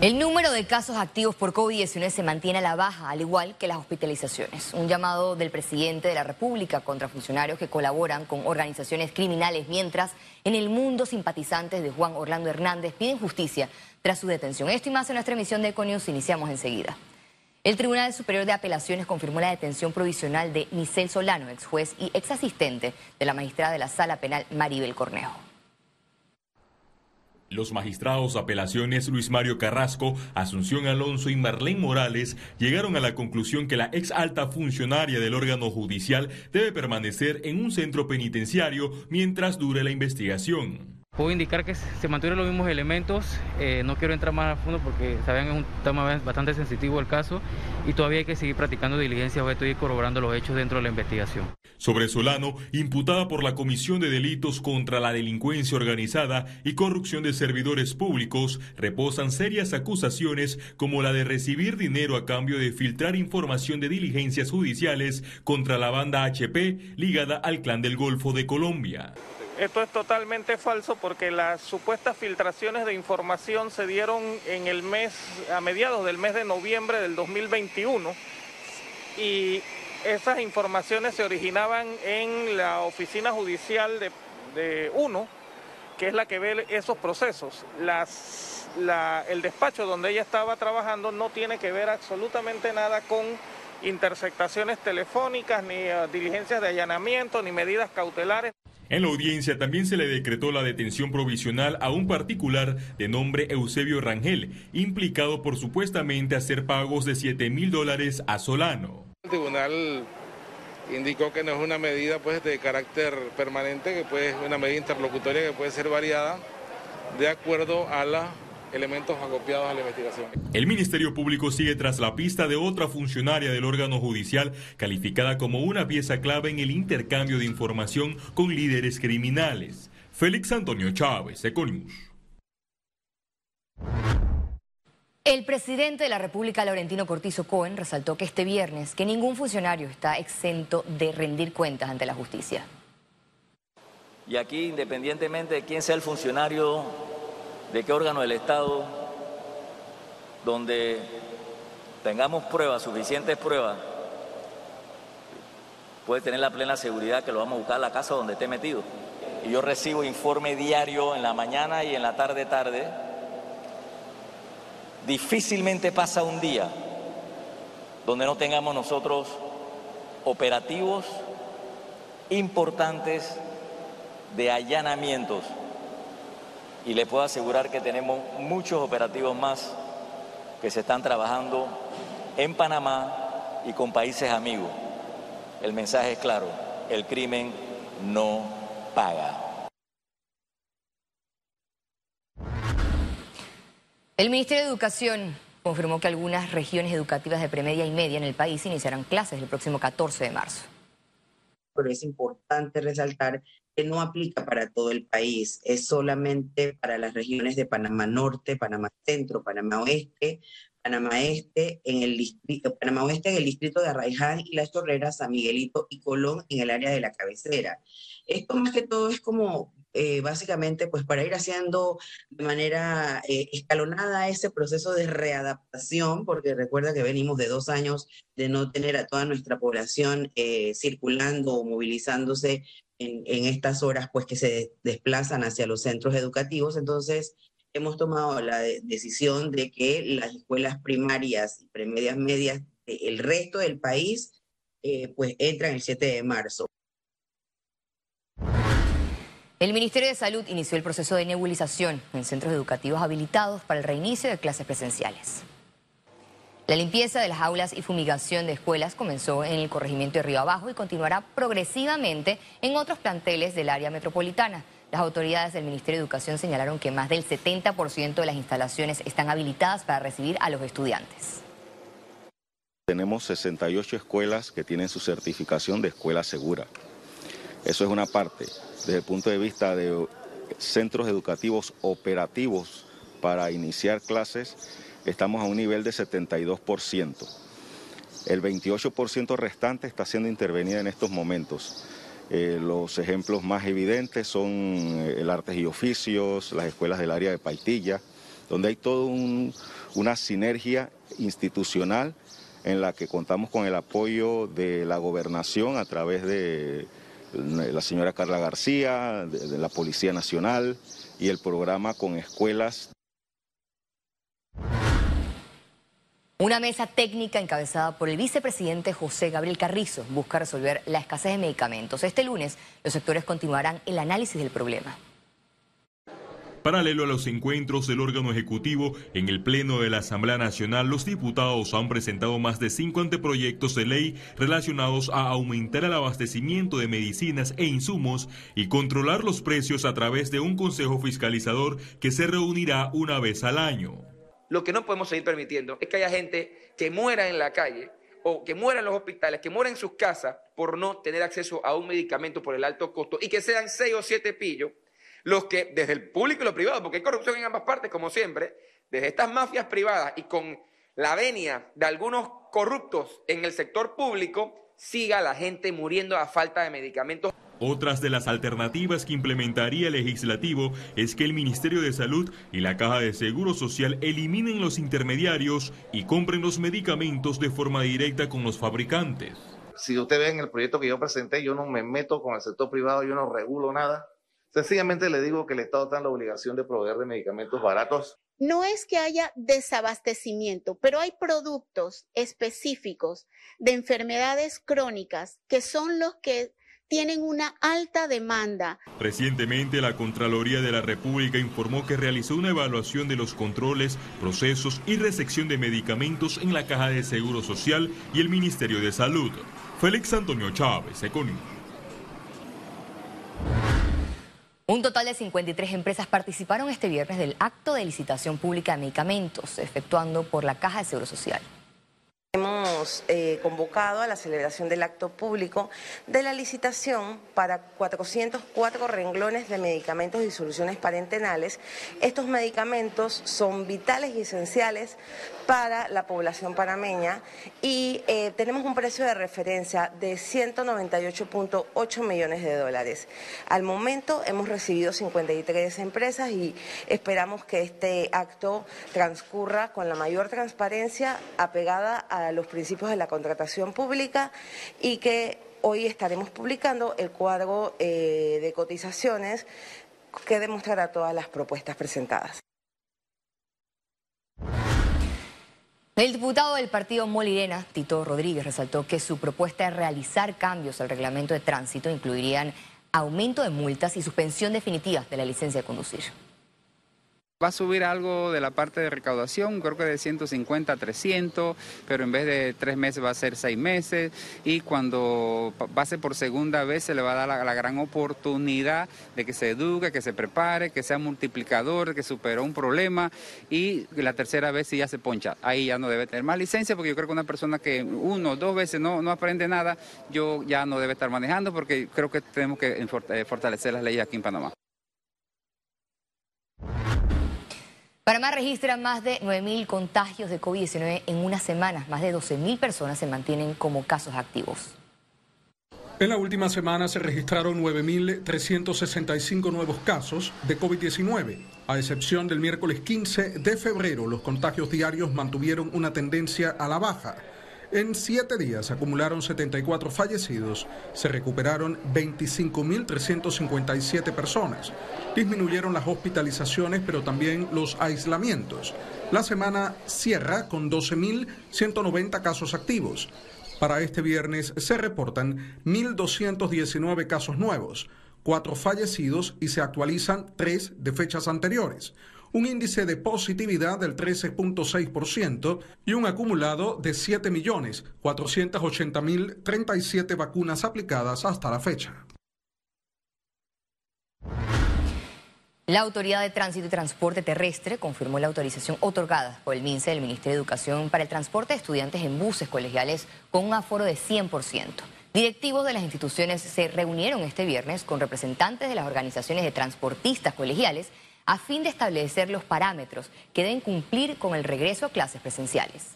El número de casos activos por COVID-19 se mantiene a la baja, al igual que las hospitalizaciones. Un llamado del presidente de la República contra funcionarios que colaboran con organizaciones criminales, mientras en el mundo simpatizantes de Juan Orlando Hernández piden justicia tras su detención. Esto y más en nuestra emisión de Econius iniciamos enseguida. El Tribunal Superior de Apelaciones confirmó la detención provisional de Nicel Solano, ex juez y ex asistente de la magistrada de la Sala Penal Maribel Cornejo. Los magistrados apelaciones Luis Mario Carrasco, Asunción Alonso y Marlene Morales llegaron a la conclusión que la ex alta funcionaria del órgano judicial debe permanecer en un centro penitenciario mientras dure la investigación. Puedo indicar que se mantuvieron los mismos elementos, eh, no quiero entrar más a fondo porque saben es un tema bastante sensitivo el caso y todavía hay que seguir practicando diligencias o estoy corroborando los hechos dentro de la investigación. Sobre Solano, imputada por la Comisión de Delitos contra la Delincuencia Organizada y Corrupción de Servidores Públicos, reposan serias acusaciones como la de recibir dinero a cambio de filtrar información de diligencias judiciales contra la banda HP ligada al Clan del Golfo de Colombia. Esto es totalmente falso porque las supuestas filtraciones de información se dieron en el mes, a mediados del mes de noviembre del 2021 y esas informaciones se originaban en la oficina judicial de, UNO, que es la que ve esos procesos. el despacho donde ella estaba trabajando no tiene que ver absolutamente nada con interceptaciones telefónicas, ni eh, diligencias de allanamiento, ni medidas cautelares. En la audiencia también se le decretó la detención provisional a un particular de nombre Eusebio Rangel, implicado por supuestamente hacer pagos de 7 mil dólares a Solano. El tribunal indicó que no es una medida pues, de carácter permanente, que puede, es una medida interlocutoria que puede ser variada de acuerdo a la elementos acopiados a la investigación. El Ministerio Público sigue tras la pista de otra funcionaria del órgano judicial calificada como una pieza clave en el intercambio de información con líderes criminales. Félix Antonio Chávez, Econius. El presidente de la República, Laurentino Cortizo Cohen, resaltó que este viernes que ningún funcionario está exento de rendir cuentas ante la justicia. Y aquí, independientemente de quién sea el funcionario de qué órgano del Estado, donde tengamos pruebas, suficientes pruebas, puede tener la plena seguridad que lo vamos a buscar a la casa donde esté metido. Y yo recibo informe diario en la mañana y en la tarde tarde. Difícilmente pasa un día donde no tengamos nosotros operativos importantes de allanamientos y le puedo asegurar que tenemos muchos operativos más que se están trabajando en Panamá y con países amigos. El mensaje es claro, el crimen no paga. El Ministerio de Educación confirmó que algunas regiones educativas de premedia y media en el país iniciarán clases el próximo 14 de marzo. Pero es importante resaltar no aplica para todo el país, es solamente para las regiones de Panamá Norte, Panamá Centro, Panamá Oeste, Panamá Este, en el Panamá Oeste en el distrito de Arraiján y Las Chorreras, San Miguelito y Colón en el área de la cabecera. Esto más que todo es como eh, básicamente pues para ir haciendo de manera eh, escalonada ese proceso de readaptación, porque recuerda que venimos de dos años de no tener a toda nuestra población eh, circulando o movilizándose en, estas horas pues que se desplazan hacia los centros educativos. Entonces, hemos tomado la decisión de que las escuelas primarias y premedias medias del resto del país eh, pues entran el 7 de marzo. El Ministerio de Salud inició el proceso de nebulización en centros educativos habilitados para el reinicio de clases presenciales. La limpieza de las aulas y fumigación de escuelas comenzó en el corregimiento de Río Abajo y continuará progresivamente en otros planteles del área metropolitana. Las autoridades del Ministerio de Educación señalaron que más del 70% de las instalaciones están habilitadas para recibir a los estudiantes. Tenemos 68 escuelas que tienen su certificación de escuela segura. Eso es una parte. Desde el punto de vista de centros educativos operativos para iniciar clases, estamos a un nivel de 72%. El 28% restante está siendo intervenida en estos momentos. Eh, los ejemplos más evidentes son eh, el artes y oficios, las escuelas del área de Paitilla, donde hay toda una sinergia institucional en la que contamos con el apoyo de la gobernación a través de la señora Carla García, de, la Policía Nacional y el programa con escuelas. Una mesa técnica encabezada por el vicepresidente José Gabriel Carrizo busca resolver la escasez de medicamentos. Este lunes los sectores continuarán el análisis del problema. Paralelo a los encuentros del órgano ejecutivo, en el Pleno de la Asamblea Nacional, los diputados han presentado más de cinco anteproyectos de ley relacionados a aumentar el abastecimiento de medicinas e insumos y controlar los precios a través de un consejo fiscalizador que se reunirá una vez al año. Lo que no podemos seguir permitiendo es que haya gente que muera en la calle o que muera en los hospitales, que muera en sus casas por no tener acceso a un medicamento por el alto costo y que sean seis o siete pillos los que desde el público y lo privado, porque hay corrupción en ambas partes, como siempre, desde estas mafias privadas y con la venia de algunos corruptos en el sector público, siga la gente muriendo a falta de medicamentos. Otras de las alternativas que implementaría el legislativo es que el Ministerio de Salud y la Caja de Seguro Social eliminen los intermediarios y compren los medicamentos de forma directa con los fabricantes. Si usted ve en el proyecto que yo presenté, yo no me meto con el sector privado, yo no regulo nada. Sencillamente le digo que el Estado está en la obligación de proveer de medicamentos baratos. No es que haya desabastecimiento, pero hay productos específicos de enfermedades crónicas que son los que tienen una alta demanda. Recientemente, la Contraloría de la República informó que realizó una evaluación de los controles, procesos y recepción de medicamentos en la Caja de Seguro Social y el Ministerio de Salud. Félix Antonio Chávez, Economía. Un total de 53 empresas participaron este viernes del acto de licitación pública de medicamentos efectuando por la Caja de Seguro Social. Eh, convocado a la celebración del acto público de la licitación para 404 renglones de medicamentos y soluciones parentenales. Estos medicamentos son vitales y esenciales para la población panameña y eh, tenemos un precio de referencia de 198.8 millones de dólares. Al momento hemos recibido 53 empresas y esperamos que este acto transcurra con la mayor transparencia apegada a los principios de la contratación pública y que hoy estaremos publicando el cuadro eh, de cotizaciones que demostrará todas las propuestas presentadas. El diputado del partido Molirena, Tito Rodríguez, resaltó que su propuesta de realizar cambios al reglamento de tránsito incluirían aumento de multas y suspensión definitiva de la licencia de conducir. Va a subir algo de la parte de recaudación, creo que de 150 a 300, pero en vez de tres meses va a ser seis meses y cuando pase por segunda vez se le va a dar la, gran oportunidad de que se eduque, que se prepare, que sea multiplicador, que superó un problema y la tercera vez si ya se poncha. Ahí ya no debe tener más licencia porque yo creo que una persona que uno o dos veces no, no aprende nada, yo ya no debe estar manejando porque creo que tenemos que eh, fortalecer las leyes aquí en Panamá. Panamá registra más de 9.000 contagios de COVID-19 en una semana. Más de 12.000 personas se mantienen como casos activos. En la última semana se registraron 9.365 nuevos casos de COVID-19. A excepción del miércoles 15 de febrero, los contagios diarios mantuvieron una tendencia a la baja. En siete días acumularon 74 fallecidos, se recuperaron 25.357 personas. Disminuyeron las hospitalizaciones, pero también los aislamientos. La semana cierra con 12.190 casos activos. Para este viernes se reportan 1.219 casos nuevos, cuatro fallecidos y se actualizan tres de fechas anteriores un índice de positividad del 13.6% y un acumulado de 7.480.037 vacunas aplicadas hasta la fecha. La Autoridad de Tránsito y Transporte Terrestre confirmó la autorización otorgada por el MINSE del Ministerio de Educación para el transporte de estudiantes en buses colegiales con un aforo de 100%. Directivos de las instituciones se reunieron este viernes con representantes de las organizaciones de transportistas colegiales a fin de establecer los parámetros que deben cumplir con el regreso a clases presenciales.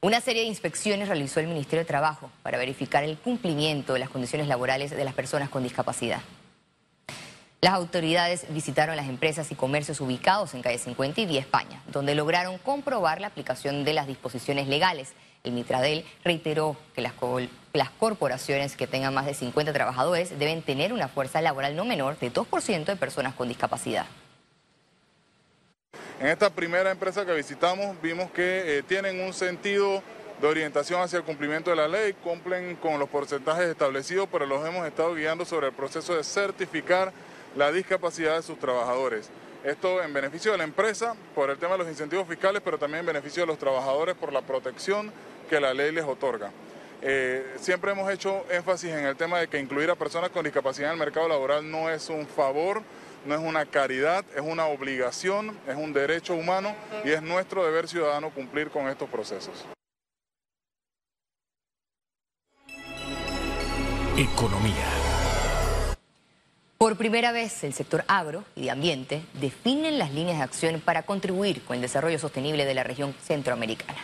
Una serie de inspecciones realizó el Ministerio de Trabajo para verificar el cumplimiento de las condiciones laborales de las personas con discapacidad. Las autoridades visitaron las empresas y comercios ubicados en calle 50 y 10 España, donde lograron comprobar la aplicación de las disposiciones legales. El Mitradel reiteró que las, las corporaciones que tengan más de 50 trabajadores deben tener una fuerza laboral no menor de 2% de personas con discapacidad. En esta primera empresa que visitamos vimos que eh, tienen un sentido de orientación hacia el cumplimiento de la ley, cumplen con los porcentajes establecidos, pero los hemos estado guiando sobre el proceso de certificar la discapacidad de sus trabajadores. Esto en beneficio de la empresa por el tema de los incentivos fiscales, pero también en beneficio de los trabajadores por la protección que la ley les otorga. Eh, siempre hemos hecho énfasis en el tema de que incluir a personas con discapacidad en el mercado laboral no es un favor, no es una caridad, es una obligación, es un derecho humano y es nuestro deber ciudadano cumplir con estos procesos. Economía. Por primera vez, el sector agro y de ambiente definen las líneas de acción para contribuir con el desarrollo sostenible de la región centroamericana.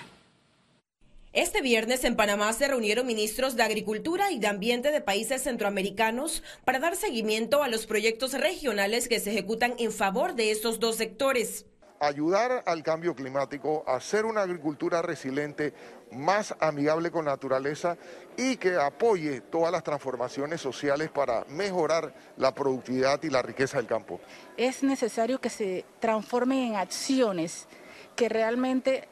Este viernes en Panamá se reunieron ministros de Agricultura y de Ambiente de países centroamericanos para dar seguimiento a los proyectos regionales que se ejecutan en favor de estos dos sectores ayudar al cambio climático, hacer una agricultura resiliente, más amigable con la naturaleza y que apoye todas las transformaciones sociales para mejorar la productividad y la riqueza del campo. Es necesario que se transformen en acciones que realmente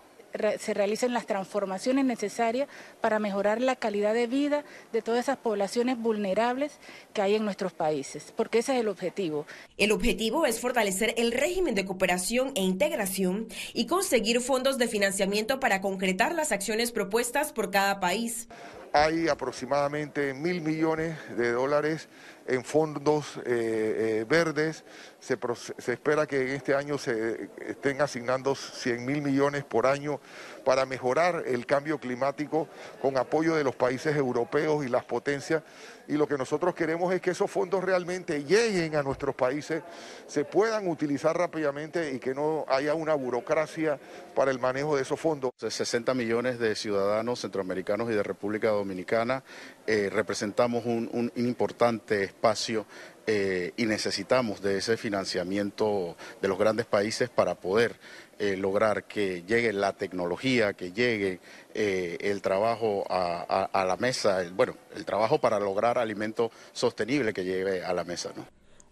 se realicen las transformaciones necesarias para mejorar la calidad de vida de todas esas poblaciones vulnerables que hay en nuestros países, porque ese es el objetivo. El objetivo es fortalecer el régimen de cooperación e integración y conseguir fondos de financiamiento para concretar las acciones propuestas por cada país. Hay aproximadamente mil millones de dólares en fondos eh, eh, verdes. Se, se, espera que en este año se estén asignando 100 mil millones por año para mejorar el cambio climático con apoyo de los países europeos y las potencias. Y lo que nosotros queremos es que esos fondos realmente lleguen a nuestros países, se puedan utilizar rápidamente y que no haya una burocracia para el manejo de esos fondos. 60 millones de ciudadanos centroamericanos y de República Dominicana eh, representamos un importante espacio eh, y necesitamos de ese financiamiento de los grandes países para poder eh, lograr que llegue la tecnología, que llegue eh, el trabajo a, la mesa, bueno, el trabajo para lograr alimento sostenible que llegue a la mesa,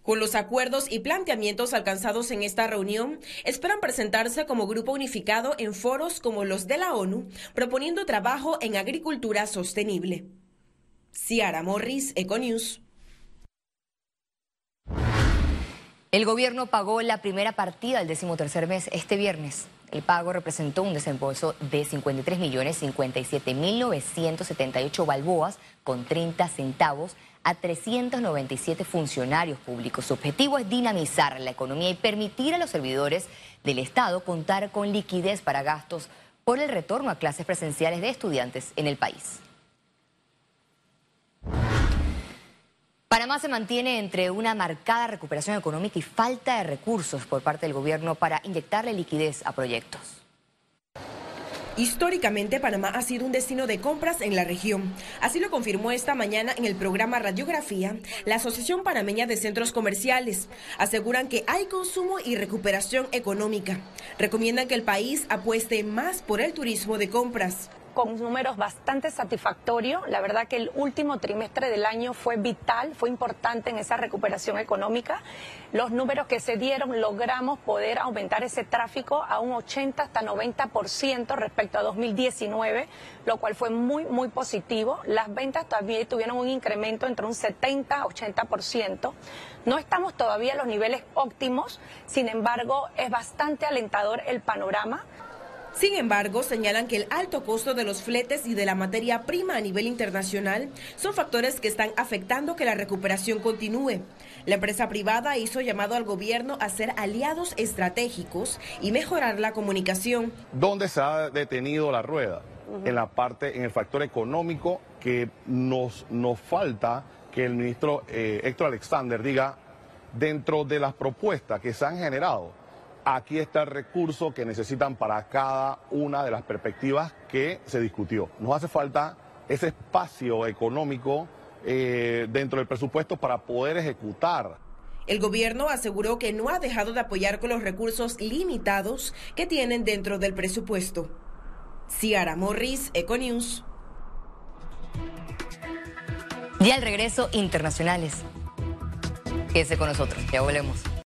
Con los acuerdos y planteamientos alcanzados en esta reunión, esperan presentarse como grupo unificado en foros como los de la ONU, proponiendo trabajo en agricultura sostenible. Ciara Morris, Econews. El gobierno pagó la primera partida del decimotercer mes este viernes. El pago representó un desembolso de 53.057.978 balboas con 30 centavos a 397 funcionarios públicos. Su objetivo es dinamizar la economía y permitir a los servidores del Estado contar con liquidez para gastos por el retorno a clases presenciales de estudiantes en el país. Panamá se mantiene entre una marcada recuperación económica y falta de recursos por parte del gobierno para inyectarle liquidez a proyectos. Históricamente, Panamá ha sido un destino de compras en la región. Así lo confirmó esta mañana en el programa Radiografía la Asociación Panameña de Centros Comerciales. Aseguran que hay consumo y recuperación económica. Recomiendan que el país apueste más por el turismo de compras con números bastante satisfactorios. La verdad que el último trimestre del año fue vital, fue importante en esa recuperación económica. Los números que se dieron logramos poder aumentar ese tráfico a un 80 hasta 90% respecto a 2019, lo cual fue muy, muy positivo. Las ventas también tuvieron un incremento entre un 70 a 80%. No estamos todavía a los niveles óptimos, sin embargo, es bastante alentador el panorama. Sin embargo, señalan que el alto costo de los fletes y de la materia prima a nivel internacional son factores que están afectando que la recuperación continúe. La empresa privada hizo llamado al gobierno a ser aliados estratégicos y mejorar la comunicación. ¿Dónde se ha detenido la rueda? En la parte, en el factor económico que nos, nos falta que el ministro eh, Héctor Alexander diga dentro de las propuestas que se han generado aquí está el recurso que necesitan para cada una de las perspectivas que se discutió. Nos hace falta ese espacio económico eh, dentro del presupuesto para poder ejecutar El gobierno aseguró que no ha dejado de apoyar con los recursos limitados que tienen dentro del presupuesto. Ciara Morris, Econews. Y al regreso, internacionales. Quédese con nosotros, ya volvemos.